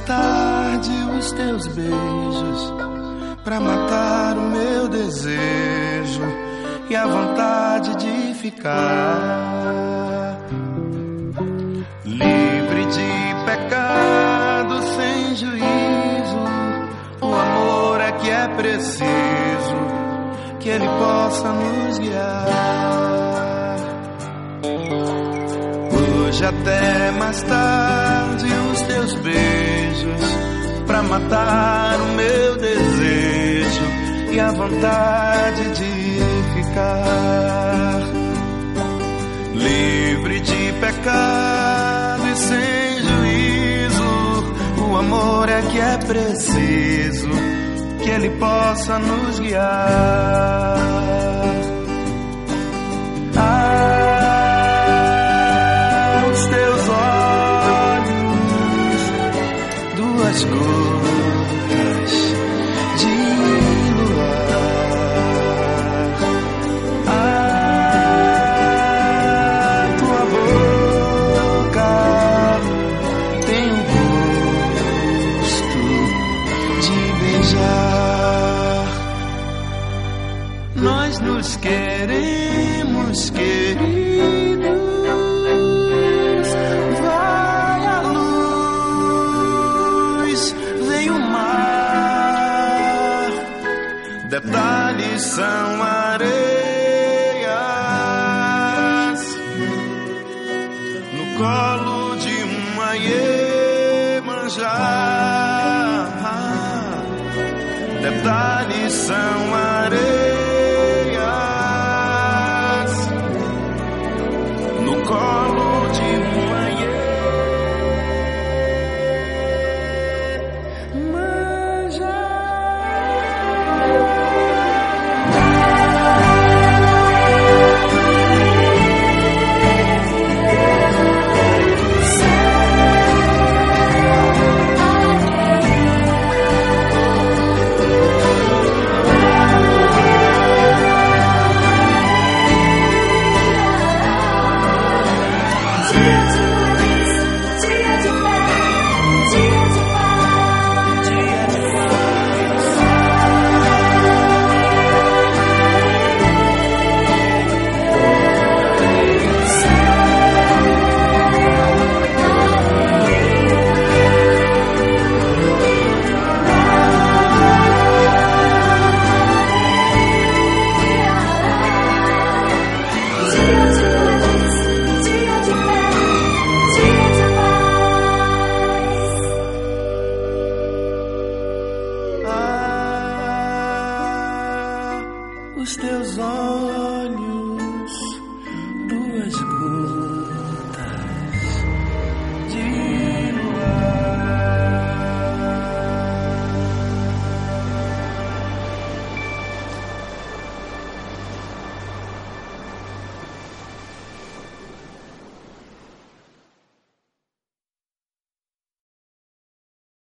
tarde os teus beijos para matar o meu desejo e a vontade de ficar livre de pecado, sem juízo. O amor é que é preciso que ele possa nos guiar. Hoje até mais tarde beijos para matar o meu desejo e a vontade de ficar livre de pecado e sem juízo. O amor é que é preciso que ele possa nos guiar. Duas gotas de luar. Ah, tua boca tem um gosto de beijar. Nós nos queremos, queridos. São areias no colo de uma iemanjá. Detalhes são areias no colo seus olhos duas gotas de